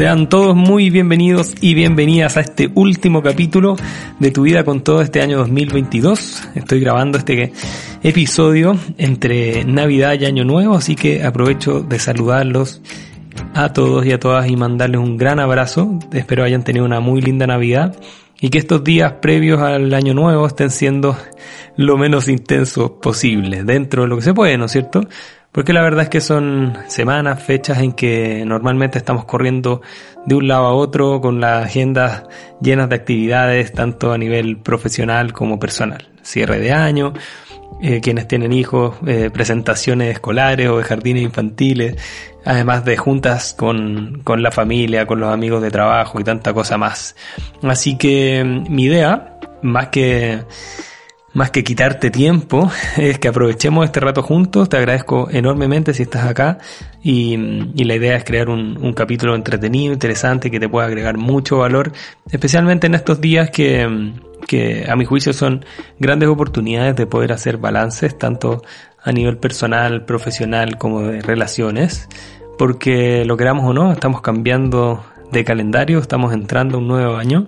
Sean todos muy bienvenidos y bienvenidas a este último capítulo de Tu vida con todo este año 2022. Estoy grabando este episodio entre Navidad y Año Nuevo, así que aprovecho de saludarlos a todos y a todas y mandarles un gran abrazo. Espero hayan tenido una muy linda Navidad y que estos días previos al Año Nuevo estén siendo lo menos intensos posible, dentro de lo que se puede, ¿no es cierto? Porque la verdad es que son semanas, fechas en que normalmente estamos corriendo de un lado a otro con las agendas llenas de actividades, tanto a nivel profesional como personal. Cierre de año, eh, quienes tienen hijos, eh, presentaciones escolares o de jardines infantiles, además de juntas con, con la familia, con los amigos de trabajo y tanta cosa más. Así que mm, mi idea, más que más que quitarte tiempo, es que aprovechemos este rato juntos. Te agradezco enormemente si estás acá. Y, la idea es crear un, un, capítulo entretenido, interesante, que te pueda agregar mucho valor, especialmente en estos días que, que a mi juicio son grandes oportunidades de poder hacer balances, tanto a nivel personal, profesional como de relaciones, porque lo queramos o no, estamos cambiando de calendario, estamos entrando a un nuevo año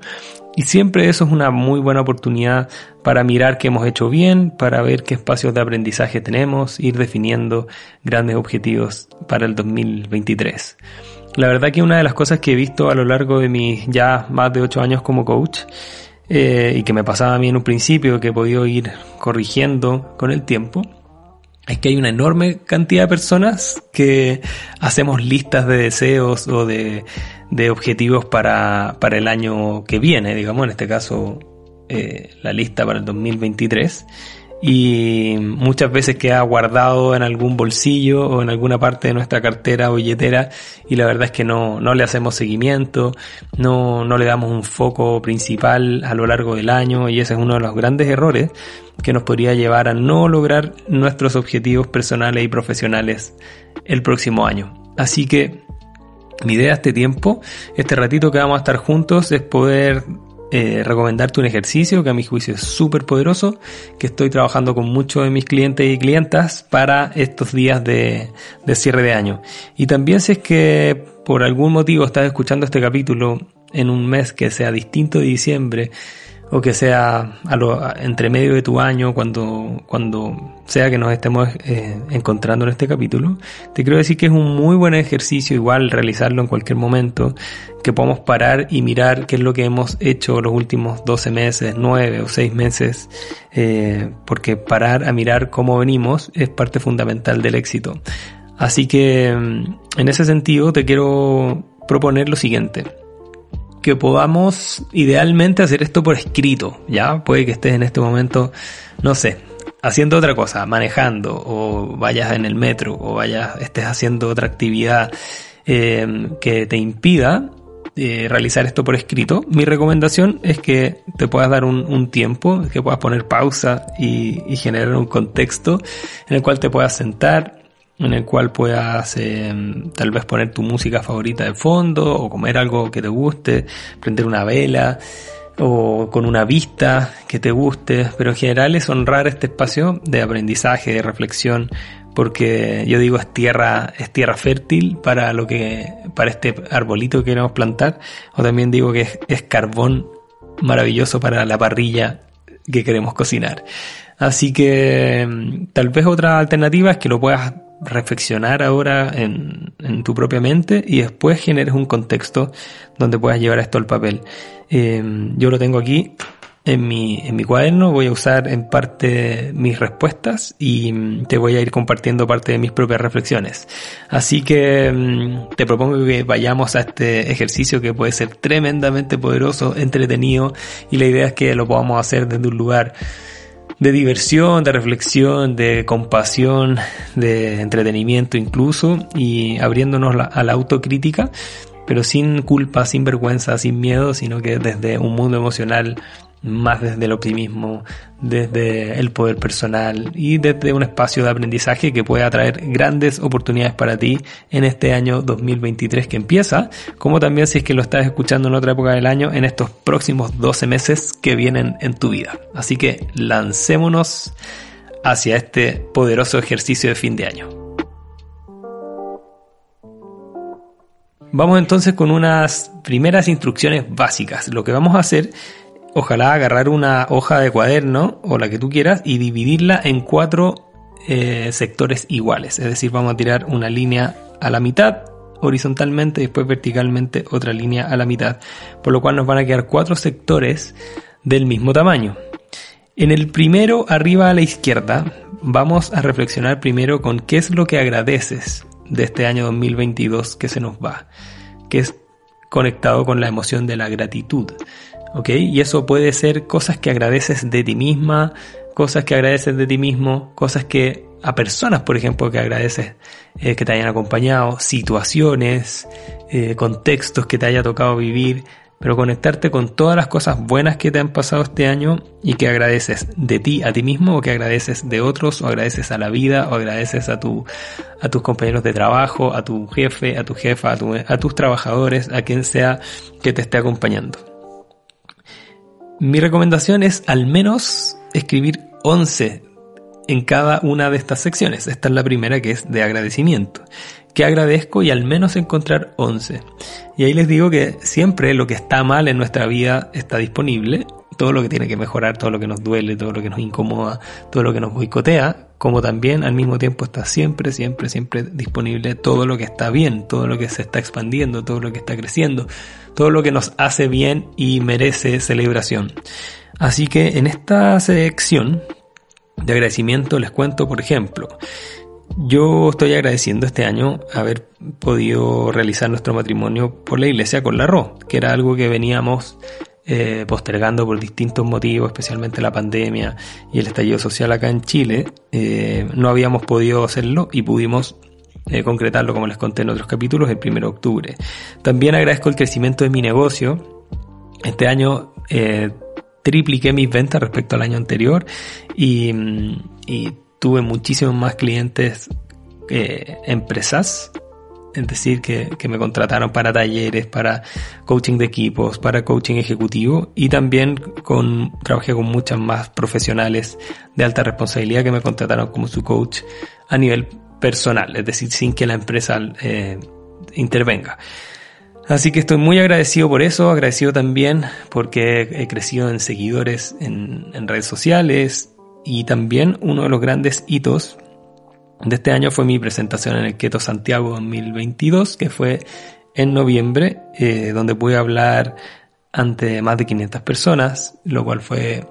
y siempre eso es una muy buena oportunidad para mirar qué hemos hecho bien, para ver qué espacios de aprendizaje tenemos, ir definiendo grandes objetivos para el 2023. La verdad que una de las cosas que he visto a lo largo de mis ya más de ocho años como coach, eh, y que me pasaba a mí en un principio, que he podido ir corrigiendo con el tiempo, es que hay una enorme cantidad de personas que hacemos listas de deseos o de, de objetivos para, para, el año que viene, digamos, en este caso eh, la lista para el 2023 y muchas veces queda guardado en algún bolsillo o en alguna parte de nuestra cartera o billetera y la verdad es que no, no le hacemos seguimiento, no, no le damos un foco principal a lo largo del año y ese es uno de los grandes errores que nos podría llevar a no lograr nuestros objetivos personales y profesionales el próximo año. Así que mi idea este tiempo, este ratito que vamos a estar juntos es poder eh, recomendarte un ejercicio que a mi juicio es súper poderoso, que estoy trabajando con muchos de mis clientes y clientas para estos días de, de cierre de año. Y también si es que por algún motivo estás escuchando este capítulo en un mes que sea distinto de diciembre, o que sea a lo, entre medio de tu año, cuando, cuando sea que nos estemos eh, encontrando en este capítulo, te quiero decir que es un muy buen ejercicio igual realizarlo en cualquier momento, que podamos parar y mirar qué es lo que hemos hecho los últimos 12 meses, 9 o 6 meses, eh, porque parar a mirar cómo venimos es parte fundamental del éxito. Así que mm, en ese sentido te quiero proponer lo siguiente que podamos idealmente hacer esto por escrito, ¿ya? Puede que estés en este momento, no sé, haciendo otra cosa, manejando, o vayas en el metro, o vayas, estés haciendo otra actividad eh, que te impida eh, realizar esto por escrito. Mi recomendación es que te puedas dar un, tiempo, que puedas poner pausa y, y generar un contexto en el cual te puedas sentar, en el cual puedas em, tal vez poner tu música favorita de fondo o comer algo que te guste, prender una vela o con una vista que te guste, pero en general es honrar este espacio de aprendizaje, de reflexión, porque yo digo es tierra, es tierra fértil para lo que, para este arbolito que queremos plantar, o también digo que es, es carbón maravilloso para la parrilla que queremos cocinar. Así que em, tal vez otra alternativa es que lo puedas reflexionar ahora en, tu propia mente y después generes un contexto donde puedas llevar esto al papel. Em, yo lo tengo aquí en mi, en mi cuaderno, voy a usar en parte mis respuestas y mm, te voy a ir compartiendo parte de mis propias reflexiones. Así que mm, te propongo que vayamos a este ejercicio que puede ser tremendamente poderoso, entretenido y la idea es que lo podamos hacer desde un lugar de diversión, de reflexión, de compasión, de entretenimiento incluso, y abriéndonos a la autocrítica, pero sin culpa, sin vergüenza, sin miedo, sino que desde un mundo emocional más desde el optimismo, desde el poder personal y desde un espacio de aprendizaje que puede atraer grandes oportunidades para ti en este año 2023 que empieza, como también si es que lo estás escuchando en otra época del año, en estos próximos 12 meses que vienen en tu vida. Así que lancémonos hacia este poderoso ejercicio de fin de año. Vamos entonces con unas primeras instrucciones básicas. Lo que vamos a hacer, ojalá agarrar una hoja de cuaderno o la que tú quieras y dividirla en cuatro eh, sectores iguales. Es decir, vamos a tirar una línea a la mitad horizontalmente y después verticalmente otra línea a la mitad. Por lo cual nos van a quedar cuatro sectores del mismo tamaño. En el primero, arriba a la izquierda, vamos a reflexionar primero con qué es lo que agradeces de este año 2022 que se nos va, que es conectado con la emoción de la gratitud. ¿Ok? Y eso puede ser cosas que agradeces de ti misma, cosas que agradeces de ti mismo, cosas que a personas, por ejemplo, que agradeces eh, que te hayan acompañado, situaciones, eh, contextos que te haya tocado vivir, pero conectarte con todas las cosas buenas que te han pasado este año y que agradeces de ti a ti mismo o que agradeces de otros o agradeces a la vida o agradeces a tu a tus compañeros de trabajo, a tu jefe, a tu jefa, a, a tus trabajadores, a quien sea que te esté acompañando. Mi recomendación es al menos escribir 11 en cada una de estas secciones. Esta es la primera que es de agradecimiento que agradezco y al menos encontrar 11. Y ahí les digo que siempre lo que está mal en nuestra vida está disponible, todo lo que tiene que mejorar, todo lo que nos duele, todo lo que nos incomoda, todo lo que nos boicotea, como también al mismo tiempo está siempre, siempre, siempre disponible todo lo que está bien, todo lo que se está expandiendo, todo lo que está creciendo, todo lo que nos hace bien y merece celebración. Así que en esta sección de agradecimiento les cuento, por ejemplo, yo estoy agradeciendo este año haber podido realizar nuestro matrimonio por la iglesia con la RO, que era algo que veníamos eh, postergando por distintos motivos, especialmente la pandemia y el estallido social acá en Chile. Eh, no habíamos podido hacerlo y pudimos eh, concretarlo, como les conté en otros capítulos, el 1 de octubre. También agradezco el crecimiento de mi negocio. Este año tripliqué mis ventas respecto al año anterior y, y tuve muchísimos más clientes eh, empresas, es decir, que, que, me contrataron para talleres, para coaching de equipos, para coaching ejecutivo y también con, trabajé con muchas más profesionales de alta responsabilidad que me contrataron como su coach a nivel personal, es decir, sin que la empresa eh, intervenga. Así que estoy muy agradecido por eso, agradecido también porque he crecido en seguidores en, redes sociales, y también uno de los grandes hitos de este año fue mi presentación en el Keto Santiago 2022, que fue en noviembre, eh, donde pude hablar ante más de 500 personas, lo cual fue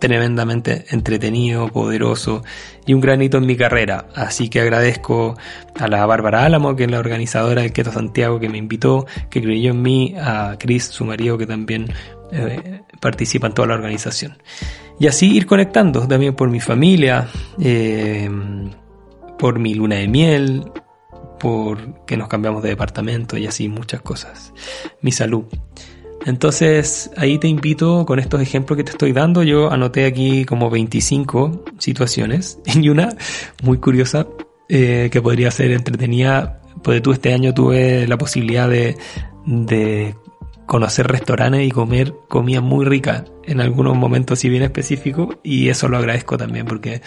tremendamente entretenido, poderoso y un gran hito en mi carrera. Así que agradezco a la Bárbara Álamo, que es la organizadora del Keto Santiago, que me invitó, que creyó en mí, a Chris, su marido, que también eh, participa en toda la organización. Y así ir conectando también por mi familia, eh, por mi luna de miel, por que nos cambiamos de departamento y así muchas cosas. Mi salud. Entonces ahí te invito con estos ejemplos que te estoy dando. Yo anoté aquí como 25 situaciones y una muy curiosa eh, que podría ser entretenida. Pues tú este año tuve la posibilidad de, de conocer restaurantes y comer comida muy rica en algunos momentos si bien específicos y eso lo agradezco también porque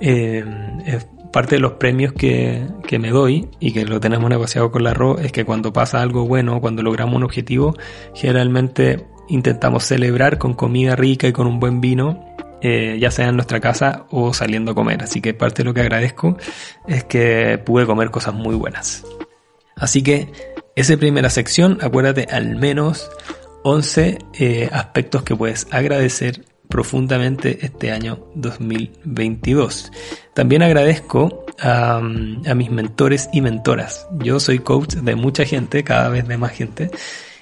eh, es parte de los premios que, que, me doy y que lo tenemos negociado con la RO es que cuando pasa algo bueno, cuando logramos un objetivo, generalmente intentamos celebrar con comida rica y con un buen vino eh, ya sea en nuestra casa o saliendo a comer. Así que parte de lo que agradezco es que pude comer cosas muy buenas. Así que esa primera sección, acuérdate al menos 11 eh, aspectos que puedes agradecer profundamente este año 2022. También agradezco a, mis mentores y mentoras. Yo soy coach de mucha gente, cada vez de más gente,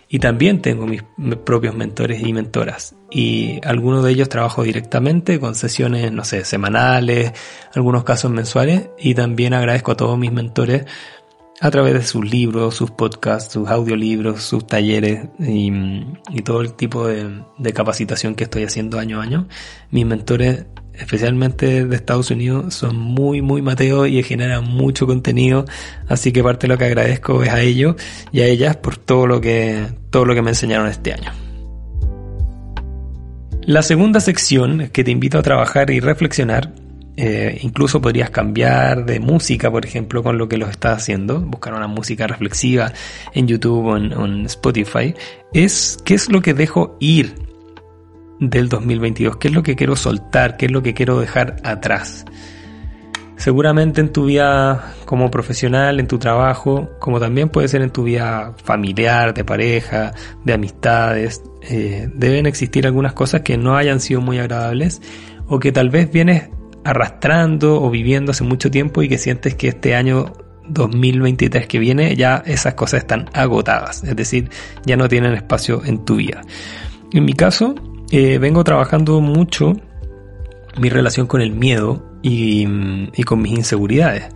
y también tengo mis propios mentores y mentoras. Y algunos de ellos trabajo directamente con sesiones, no sé, semanales, algunos casos mensuales, y también agradezco a todos mis mentores a través de sus libros, sus podcasts, sus audiolibros, sus talleres y, todo el tipo de, capacitación que estoy haciendo año a año. Mis mentores, especialmente de Estados Unidos, son muy, muy mateos y generan mucho contenido. Así que parte de lo que agradezco es a ellos y a ellas por todo lo que, todo lo que me enseñaron este año. La segunda sección que te invito a trabajar y reflexionar Eh, incluso podrías cambiar de música, por ejemplo, con lo que lo estás haciendo, buscar una música reflexiva en YouTube o en, Spotify. Es qué es lo que dejo ir del 2022, qué es lo que quiero soltar, qué es lo que quiero dejar atrás. Seguramente en tu vida como profesional, en tu trabajo, como también puede ser en tu vida familiar, de pareja, de amistades, eh, deben existir algunas cosas que no hayan sido muy agradables o que tal vez vienes arrastrando o viviendo hace mucho tiempo y que sientes que este año 2023 que viene ya esas cosas están agotadas, es decir, ya no tienen espacio en tu vida. En mi caso, eh, vengo trabajando mucho mi relación con el miedo y, y, con mis inseguridades.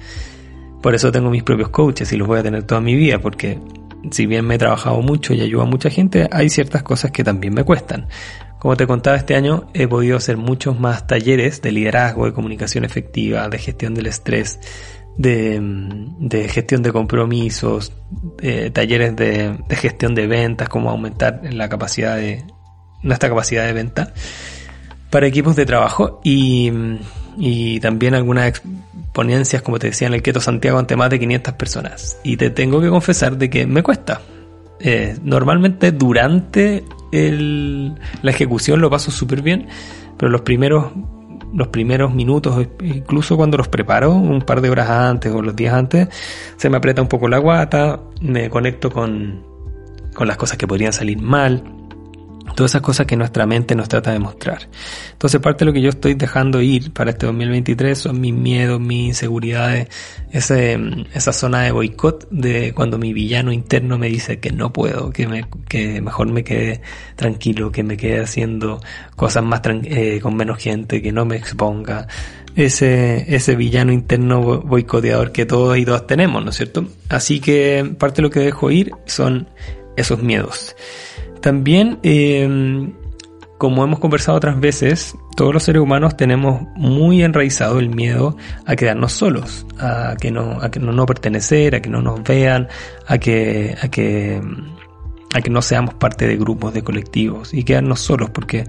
Por eso tengo mis propios coaches y los voy a tener toda mi vida, porque si bien me he trabajado mucho y ayudo a mucha gente, hay ciertas cosas que también me cuestan. Como te contaba este año, he podido hacer muchos más talleres de liderazgo, de comunicación efectiva, de gestión del estrés, de, gestión de compromisos, talleres de, gestión de ventas, cómo aumentar la capacidad de nuestra capacidad de venta para equipos de trabajo y, y también algunas ponencias, como te decía, en el Keto Santiago ante más de 500 personas. Y te tengo que confesar de que me cuesta. Eh, normalmente durante la ejecución lo paso súper bien, pero los primeros, los primeros minutos, incluso cuando los preparo, un par de horas antes o los días antes, se me aprieta un poco la guata, me conecto con, con las cosas que podrían salir mal Todas esas cosas que nuestra mente nos trata de mostrar. Entonces parte de lo que yo estoy dejando ir para este 2023 son mis miedos, mis inseguridades, ese, esa zona de boicot de cuando mi villano interno me dice que no puedo, que, me, que mejor me quede tranquilo, que me quede haciendo cosas más eh, con menos gente, que no me exponga. Ese, ese villano interno boicoteador que todos y todas tenemos, ¿no es cierto? Así que parte de lo que dejo ir son esos miedos. También, em, como hemos conversado otras veces, todos los seres humanos tenemos muy enraizado el miedo a quedarnos solos, a que no, a que no, no pertenecer, a que no nos vean, a que, a que, a que no seamos parte de grupos, de colectivos y quedarnos solos porque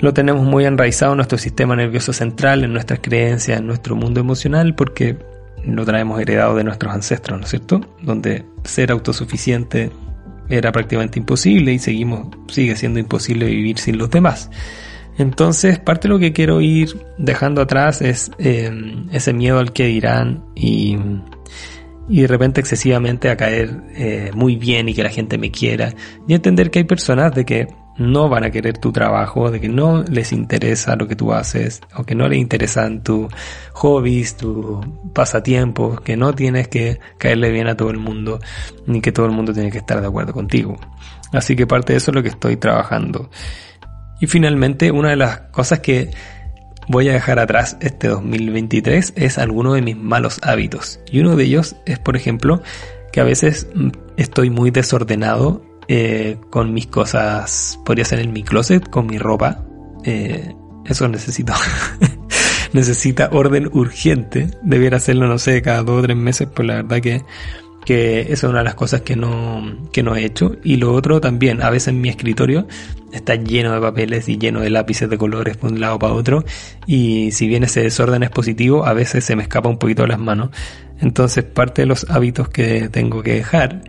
lo tenemos muy enraizado en nuestro sistema nervioso central, en nuestras creencias, en nuestro mundo emocional, porque lo traemos heredado de nuestros ancestros, ¿no es cierto? Donde ser autosuficiente era prácticamente imposible y seguimos, sigue siendo imposible vivir sin los demás. Entonces, parte de lo que quiero ir dejando atrás es em, ese miedo al que dirán y, y de repente excesivamente a caer eh, muy bien y que la gente me quiera y entender que hay personas de que no van a querer tu trabajo, de que no les interesa lo que tú haces, o que no les interesan tus hobbies, tus pasatiempos, que no tienes que caerle bien a todo el mundo, ni que todo el mundo tiene que estar de acuerdo contigo. Así que parte de eso es lo que estoy trabajando. Y finalmente, una de las cosas que voy a dejar atrás este 2023 es alguno de mis malos hábitos. Y uno de ellos es, por ejemplo, que a veces estoy muy desordenado eh, con mis cosas, podría ser en mi closet, con mi ropa. Eh, eso necesito. Necesita orden urgente. Debiera hacerlo, no sé, cada dos o tres meses, pues la verdad que, que esa es una de las cosas que no, que no he hecho. Y lo otro también, a veces mi escritorio está lleno de papeles y lleno de lápices de colores por un lado para otro. Y si bien ese desorden es positivo, a veces se me escapa un poquito de las manos. Entonces parte de los hábitos que tengo que dejar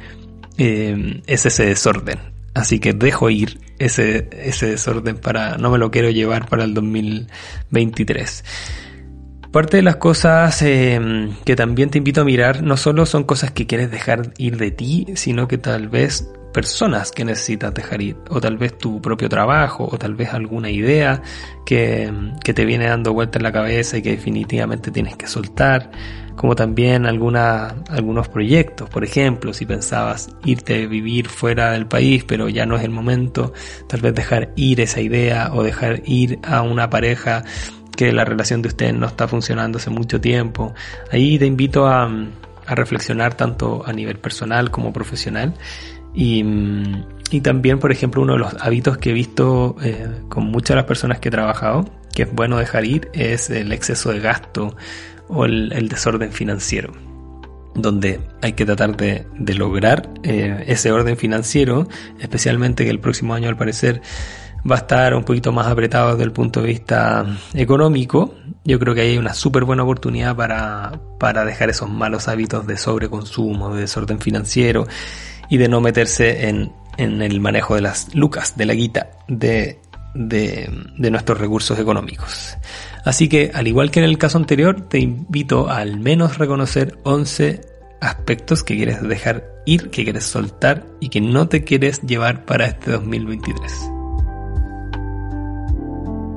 eh, es ese desorden. Así que dejo ir ese, ese desorden para, no me lo quiero llevar para el 2023. Parte de las cosas eh, que también te invito a mirar no solo son cosas que quieres dejar ir de ti, sino que tal vez personas que necesitas dejar ir, o tal vez tu propio trabajo, o tal vez alguna idea que, que te viene dando vuelta en la cabeza y que definitivamente tienes que soltar, como también algunos proyectos, por ejemplo, si pensabas irte a vivir fuera del país, pero ya no es el momento, tal vez dejar ir esa idea o dejar ir a una pareja que la relación de ustedes no está funcionando hace mucho tiempo. Ahí te invito a, a reflexionar tanto a nivel personal como profesional. Y, y, también, por ejemplo, uno de los hábitos que he visto eh, con muchas de las personas que he trabajado, que es bueno dejar ir, es el exceso de gasto o el, desorden financiero donde hay que tratar de, lograr eh, ese orden financiero, especialmente que el próximo año al parecer va a estar un poquito más apretado desde el punto de vista económico. Yo creo que hay una súper buena oportunidad para, para dejar esos malos hábitos de sobreconsumo, de desorden financiero y de no meterse en, en el manejo de las lucas, de la guita, de, de, nuestros recursos económicos. Así que, al igual que en el caso anterior, te invito a al menos reconocer 11 aspectos que quieres dejar ir, que quieres soltar y que no te quieres llevar para este 2023.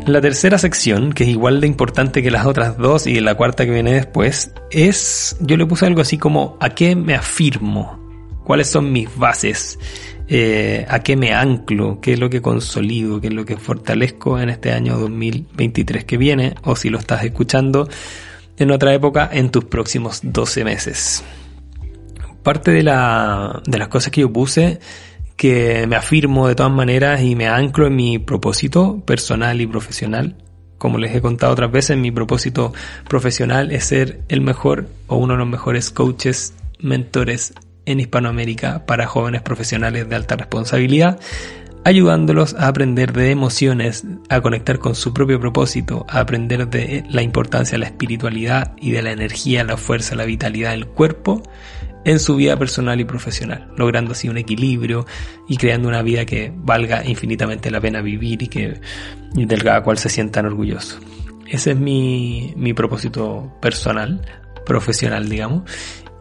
La tercera sección, que es igual de importante que las otras dos y la cuarta que viene después, es, yo le puse algo así como, ¿a qué me afirmo? ¿Cuáles son mis bases? Eh, ¿A qué me anclo? ¿Qué es lo que consolido? ¿Qué es lo que fortalezco en este año 2023 que viene? O si lo estás escuchando en otra época, en tus próximos 12 meses. Parte de, la, de las cosas que yo puse que me afirmo de todas maneras y me anclo en mi propósito personal y profesional. Como les he contado otras veces, mi propósito profesional es ser el mejor o uno de los mejores coaches, mentores en Hispanoamérica para jóvenes profesionales de alta responsabilidad, ayudándolos a aprender de emociones, a conectar con su propio propósito, a aprender de la importancia de la espiritualidad y de la energía, la fuerza, la vitalidad del cuerpo en su vida personal y profesional, logrando así un equilibrio y creando una vida que valga infinitamente la pena vivir y que del cual se sientan orgullosos. Ese es mi, mi propósito personal, profesional, digamos.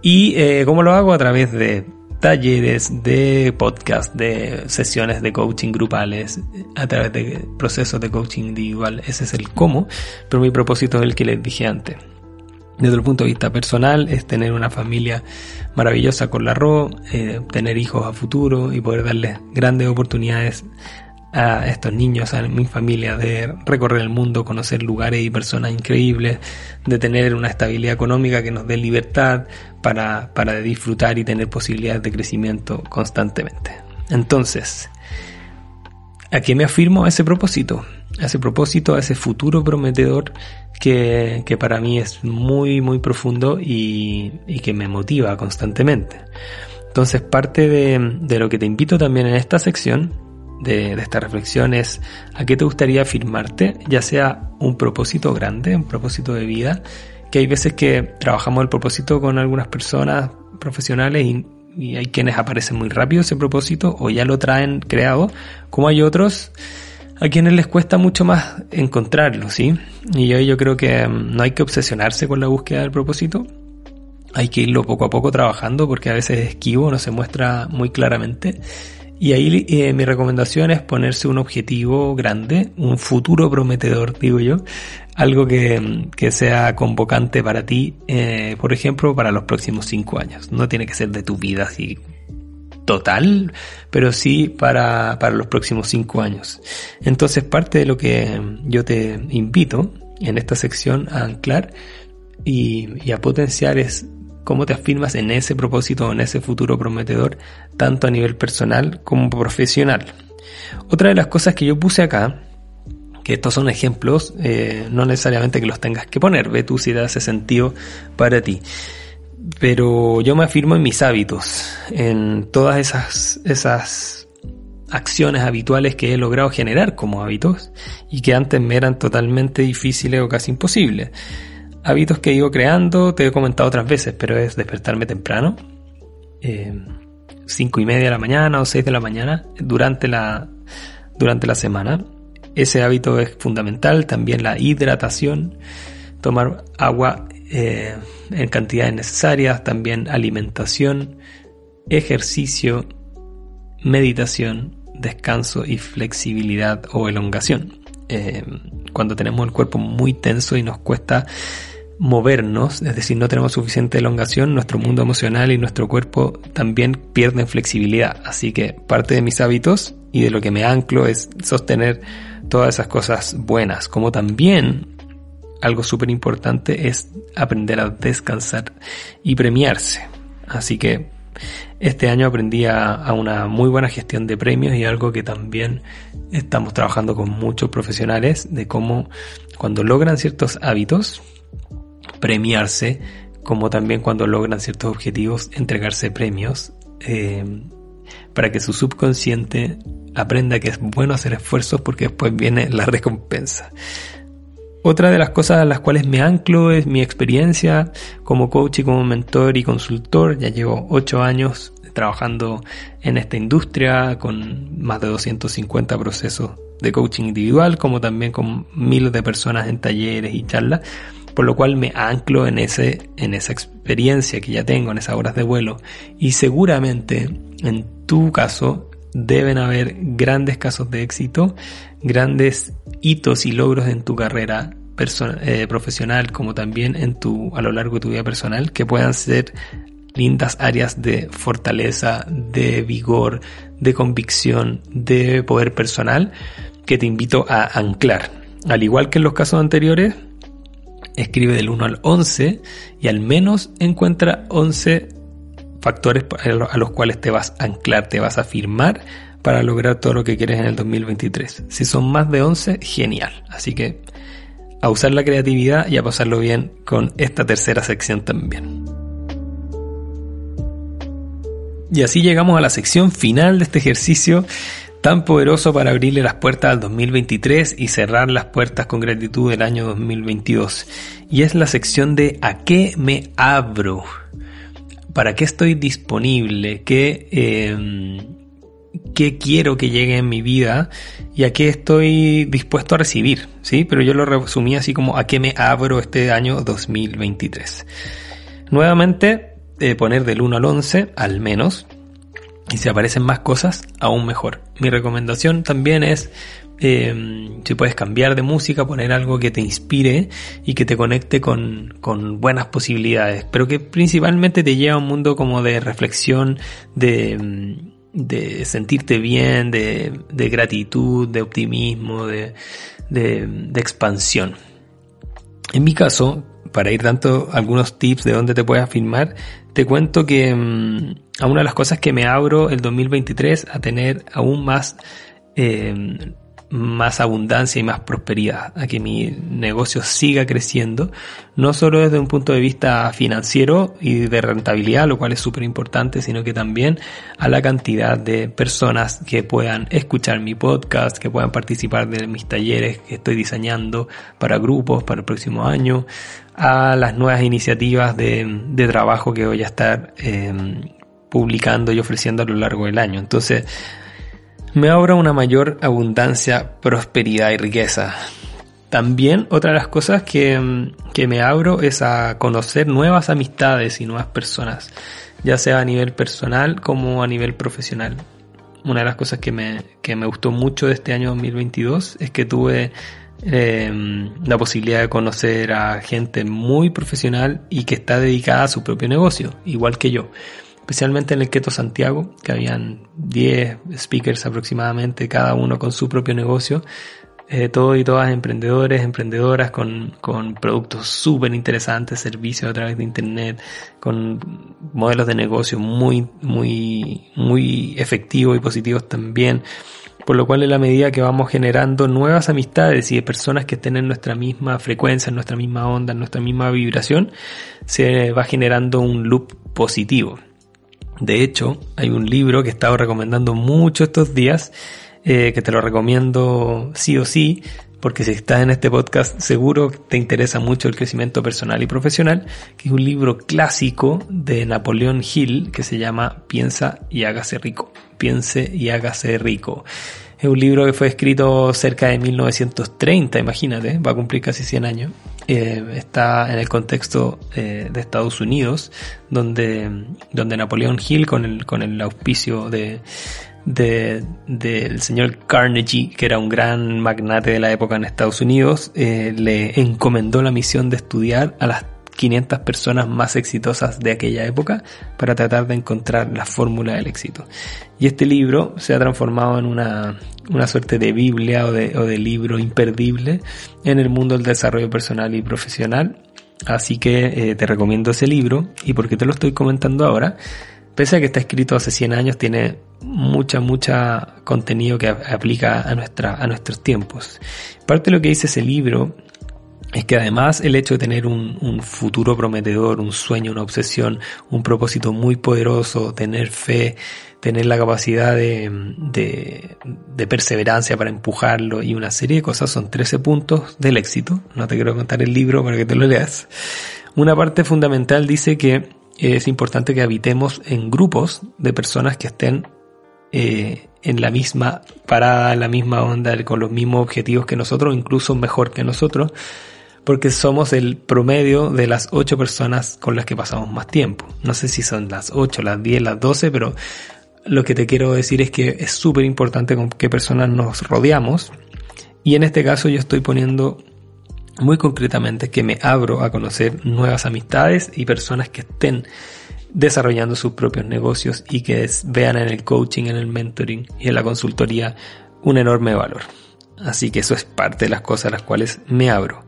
Y eh, cómo lo hago a través de talleres, de podcast, de sesiones de coaching grupales, a través de procesos de coaching individual. Ese es el cómo, pero mi propósito es el que les dije antes desde el punto de vista personal es tener una familia maravillosa con la RO, eh, tener hijos a futuro y poder darles grandes oportunidades a estos niños, a mi familia, de recorrer el mundo, conocer lugares y personas increíbles, de tener una estabilidad económica que nos dé libertad para, para disfrutar y tener posibilidades de crecimiento constantemente. Entonces, ¿a qué me afirmo a ese propósito? A ese propósito, a ese futuro prometedor que, que para mí es muy, muy profundo y, y que me motiva constantemente. Entonces, parte de, de, lo que te invito también en esta sección de, de, esta reflexión es a qué te gustaría afirmarte, ya sea un propósito grande, un propósito de vida, que hay veces que trabajamos el propósito con algunas personas profesionales y, hay quienes aparecen muy rápido ese propósito o ya lo traen creado, como hay otros a quienes les cuesta mucho más encontrarlo, ¿sí? Y yo, yo creo que mm, no hay que obsesionarse con la búsqueda del propósito, hay que irlo poco a poco trabajando porque a veces es esquivo, no se muestra muy claramente. Y ahí eh, mi recomendación es ponerse un objetivo grande, un futuro prometedor, digo yo, algo que, que sea convocante para ti, eh, por ejemplo, para los próximos cinco años. No tiene que ser de tu vida así total, pero sí para, para los próximos cinco años. Entonces parte de lo que yo te invito en esta sección a anclar y a potenciar es cómo te afirmas en ese propósito, en ese futuro prometedor, tanto a nivel personal como profesional. Otra de las cosas que yo puse acá, que estos son ejemplos, eh, no necesariamente que los tengas que poner, ve tú si te hace sentido para ti pero yo me afirmo en mis hábitos, en todas esas, esas acciones habituales que he logrado generar como hábitos y que antes me eran totalmente difíciles o casi imposibles. Hábitos que he creando, te he comentado otras veces, pero es despertarme temprano, eh, cinco y media de la mañana o seis de la mañana durante la, durante la semana. Ese hábito es fundamental, también la hidratación, tomar agua eh, en cantidades necesarias, también alimentación, ejercicio, meditación, descanso y flexibilidad o elongación. Eh, cuando tenemos el cuerpo muy tenso y nos cuesta movernos, es decir, no tenemos suficiente elongación, nuestro mundo emocional y nuestro cuerpo también pierden flexibilidad. Así que parte de mis hábitos y de lo que me anclo es sostener todas esas cosas buenas, como también algo súper importante es aprender a descansar y premiarse. Así que este año aprendí a, una muy buena gestión de premios y algo que también estamos trabajando con muchos profesionales de cómo cuando logran ciertos hábitos, premiarse, como también cuando logran ciertos objetivos, entregarse premios, eh, para que su subconsciente aprenda que es bueno hacer esfuerzos porque después viene la recompensa. otra de las cosas a las cuales me anclo es mi experiencia como coach y como mentor y consultor. Ya llevo ocho años trabajando en esta industria con más de 250 procesos de coaching individual, como también con miles de personas en talleres y charlas, por lo cual me anclo en ese en esa experiencia que ya tengo en esas horas de vuelo y seguramente en tu caso deben haber grandes casos de éxito, grandes hitos y logros en tu carrera eh, profesional como también en tu a lo largo de tu vida personal que puedan ser lindas áreas de fortaleza, de vigor, de convicción, de poder personal que te invito a anclar. Al igual que en los casos anteriores, escribe del 1 al 11 y al menos encuentra 11 factores a los cuales te vas a anclar, te vas a firmar para lograr todo lo que quieres en el 2023. Si son más de 11, genial. Así que a usar la creatividad y a pasarlo bien con esta tercera sección también. Y así llegamos a la sección final de este ejercicio tan poderoso para abrirle las puertas al 2023 y cerrar las puertas con gratitud del año 2022. Y es la sección de ¿a qué me abro? ¿Para qué estoy disponible? ¿Qué, em, qué quiero que llegue en mi vida? ¿Y a qué estoy dispuesto a recibir? ¿Sí? Pero yo lo resumí así como ¿a qué me abro este año 2023? Nuevamente, poner del 1 al 11, al menos. Y si aparecen más cosas, aún mejor. Mi recomendación también es, em, si puedes cambiar de música, poner algo que te inspire y que te conecte con, con buenas posibilidades, pero que principalmente te lleve a un mundo como de reflexión, de, em, de sentirte bien, de, de gratitud, de optimismo, de, de, de expansión. En mi caso, para ir dando algunos tips de dónde te puedes afirmar, te cuento que mm, a una de las cosas que me abro el 2023 a tener aún más eh, más abundancia y más prosperidad, a que mi negocio siga creciendo, no solo desde un punto de vista financiero y de rentabilidad, lo cual es súper importante, sino que también a la cantidad de personas que puedan escuchar mi podcast, que puedan participar de mis talleres que estoy diseñando para grupos para el próximo año, a las nuevas iniciativas de, trabajo que voy a estar eh, publicando y ofreciendo a lo largo del año. Entonces, me abro una mayor abundancia, prosperidad y riqueza. También otra de las cosas que, me abro es a conocer nuevas amistades y nuevas personas, ya sea a nivel personal como a nivel profesional. Una de las cosas que me, que me gustó mucho de este año 2022 es que tuve em, la posibilidad de conocer a gente muy profesional y que está dedicada a su propio negocio, igual que yo especialmente en el Keto Santiago, que habían 10 speakers aproximadamente, cada uno con su propio negocio, eh, todos y todas emprendedores, emprendedoras con, con productos súper interesantes, servicios a través de internet, con modelos de negocio muy, muy, muy efectivos y positivos también. Por lo cual en la medida que vamos generando nuevas amistades y de personas que estén en nuestra misma frecuencia, en nuestra misma onda, en nuestra misma vibración, se va generando un loop positivo. De hecho, hay un libro que he estado recomendando mucho estos días, eh, que te lo recomiendo sí o sí, porque si estás en este podcast seguro te interesa mucho el crecimiento personal y profesional, que es un libro clásico de Napoleón Hill que se llama Piensa y hágase rico. Piense y hágase rico. Es un libro que fue escrito cerca de 1930, imagínate, va a cumplir casi 100 años. Eh, está en el contexto eh, de Estados Unidos, donde, donde Napoleón Hill, con el, con el auspicio de, del señor Carnegie, que era un gran magnate de la época en Estados Unidos, eh, le encomendó la misión de estudiar a las 500 personas más exitosas de aquella época para tratar de encontrar la fórmula del éxito. Y este libro se ha transformado en una, una suerte de Biblia o de, o de libro imperdible en el mundo del desarrollo personal y profesional. Así que eh, te recomiendo ese libro y porque te lo estoy comentando ahora, pese a que está escrito hace 100 años, tiene mucha, mucha contenido que aplica a, nuestra, a nuestros tiempos. Parte de lo que dice ese libro es que además el hecho de tener un, futuro prometedor, un sueño, una obsesión, un propósito muy poderoso, tener fe, tener la capacidad de, de, perseverancia para empujarlo y una serie de cosas son 13 puntos del éxito. No te quiero contar el libro para que te lo leas. Una parte fundamental dice que es importante que habitemos en grupos de personas que estén eh, en la misma parada, en la misma onda, con los mismos objetivos que nosotros, incluso mejor que nosotros, porque somos el promedio de las ocho personas con las que pasamos más tiempo. No sé si son las ocho, las diez, las doce, pero lo que te quiero decir es que es súper importante con qué personas nos rodeamos. Y en este caso yo estoy poniendo muy concretamente que me abro a conocer nuevas amistades y personas que estén desarrollando sus propios negocios y que vean en el coaching, en el mentoring y en la consultoría un enorme valor. Así que eso es parte de las cosas a las cuales me abro.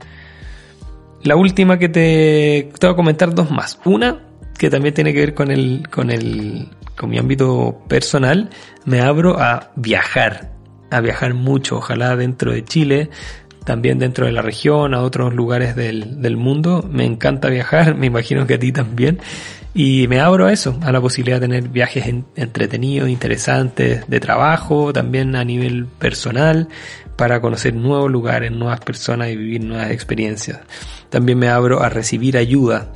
La última que te, te voy a comentar dos más. Una que también tiene que ver con el, con el, con mi ámbito personal, me abro a viajar, a viajar mucho, ojalá dentro de Chile, también dentro de la región, a otros lugares del, del mundo. Me encanta viajar, me imagino que a ti también. Y me abro a eso, a la posibilidad de tener viajes entretenidos, interesantes, de trabajo, también a nivel personal, para conocer nuevos lugares, nuevas personas y vivir nuevas experiencias. También me abro a recibir ayuda.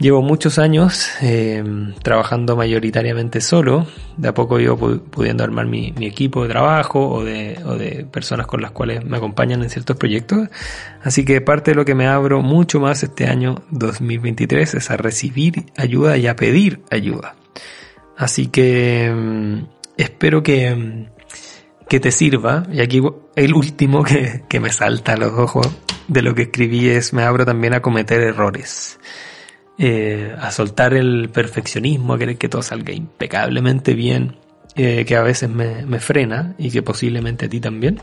Llevo muchos años eh, trabajando mayoritariamente solo. De a poco iba pudiendo armar mi, equipo de trabajo o de, o de, personas con las cuales me acompañan en ciertos proyectos. Así que parte de lo que me abro mucho más este año 2023 es a recibir ayuda y a pedir ayuda. Así que mm, espero que, que te sirva. Y aquí el último que, que me salta a los ojos de lo que escribí es me abro también a cometer errores. Eh, a soltar el perfeccionismo, a querer que todo salga impecablemente bien, eh, que a veces me, me, frena y que posiblemente a ti también.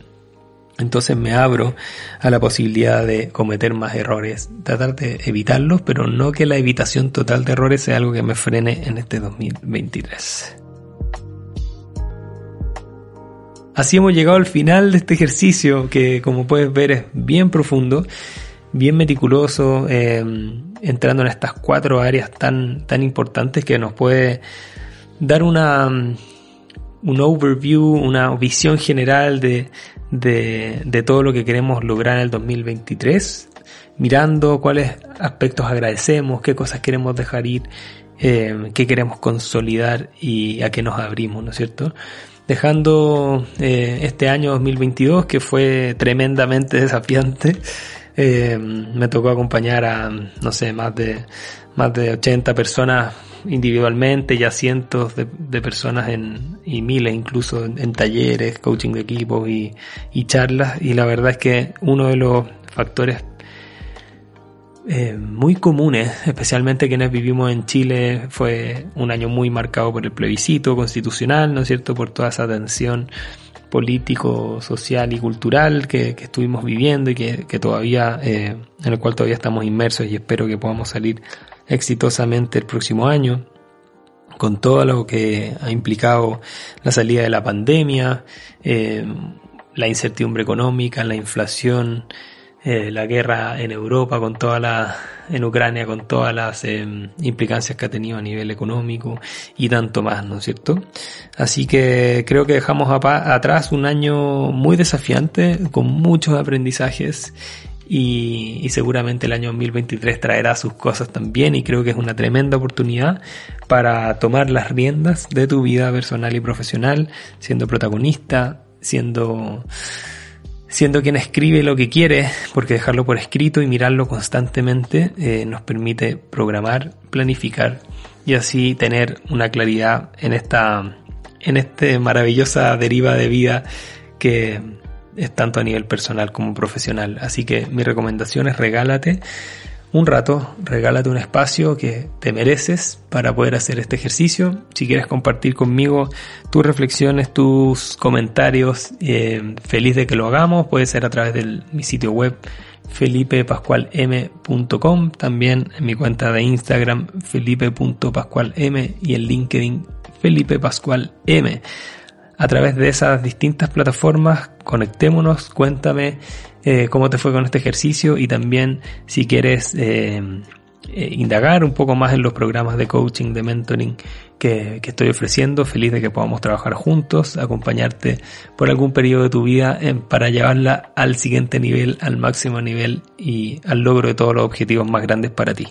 Entonces me abro a la posibilidad de cometer más errores, tratar de evitarlos, pero no que la evitación total de errores sea algo que me frene en este 2023. Así hemos llegado al final de este ejercicio que como puedes ver es bien profundo bien meticuloso, eh, entrando en estas cuatro áreas tan, tan importantes que nos puede dar una, un overview, una visión general de, de, todo lo que queremos lograr en el 2023, mirando cuáles aspectos agradecemos, qué cosas queremos dejar ir, eh, qué queremos consolidar y a qué nos abrimos, ¿no es cierto? Dejando eh, este año 2022 que fue tremendamente desafiante, eh, me tocó acompañar a, no sé, más de, más de 80 personas individualmente y a cientos de, personas en, y miles incluso en, talleres, coaching de equipos y, y, charlas. Y la verdad es que uno de los factores eh, muy comunes, especialmente quienes vivimos en Chile, fue un año muy marcado por el plebiscito constitucional, ¿no es cierto? Por toda esa tensión político, social y cultural que, estuvimos viviendo y que, todavía, eh, en el cual todavía estamos inmersos y espero que podamos salir exitosamente el próximo año con todo lo que ha implicado la salida de la pandemia, eh, la incertidumbre económica, la inflación, eh, la guerra en Europa con toda la en Ucrania con todas las em, implicancias que ha tenido a nivel económico y tanto más, ¿no es cierto? Así que creo que dejamos atrás un año muy desafiante con muchos aprendizajes y, seguramente el año 2023 traerá sus cosas también y creo que es una tremenda oportunidad para tomar las riendas de tu vida personal y profesional, siendo protagonista, siendo siendo quien escribe lo que quiere, porque dejarlo por escrito y mirarlo constantemente eh, nos permite programar, planificar y así tener una claridad en esta, en esta maravillosa deriva de vida que es tanto a nivel personal como profesional. Así que mi recomendación es regálate un rato, regálate un espacio que te mereces para poder hacer este ejercicio. Si quieres compartir conmigo tus reflexiones, tus comentarios, eh, feliz de que lo hagamos, puede ser a través de mi sitio web felipepascualm.com, también en mi cuenta de Instagram felipe.pascualm y en LinkedIn Felipe Pascual M. a través de esas distintas plataformas, conectémonos, cuéntame eh, cómo te fue con este ejercicio y también si quieres eh, eh, indagar un poco más en los programas de coaching, de mentoring que, estoy ofreciendo. Feliz de que podamos trabajar juntos, acompañarte por algún periodo de tu vida para llevarla al siguiente nivel, al máximo nivel y al logro de todos los objetivos más grandes para ti.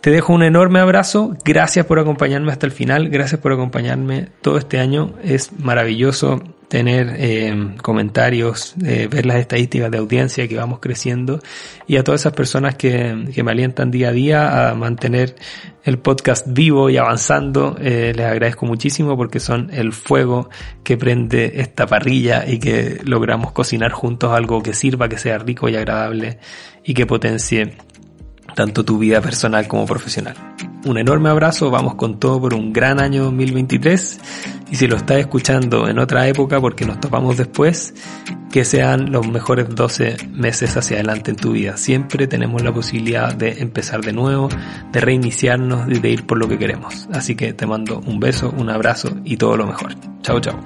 Te dejo un enorme abrazo. Gracias por acompañarme hasta el final. Gracias por acompañarme todo este año. Es maravilloso tener eh, comentarios, eh, ver las estadísticas de audiencia que vamos creciendo y a todas esas personas que, que me alientan día a día a mantener el podcast vivo y avanzando. Eh, les agradezco muchísimo porque son el fuego que prende esta parrilla y que logramos cocinar juntos algo que sirva, que sea rico y agradable y que potencie tanto tu vida personal como profesional. Un enorme abrazo, vamos con todo por un gran año 2023 y si lo estás escuchando en otra época porque nos topamos después, que sean los mejores 12 meses hacia adelante en tu vida. Siempre tenemos la posibilidad de empezar de nuevo, de reiniciarnos y de ir por lo que queremos. Así que te mando un beso, un abrazo y todo lo mejor. Chao, chao.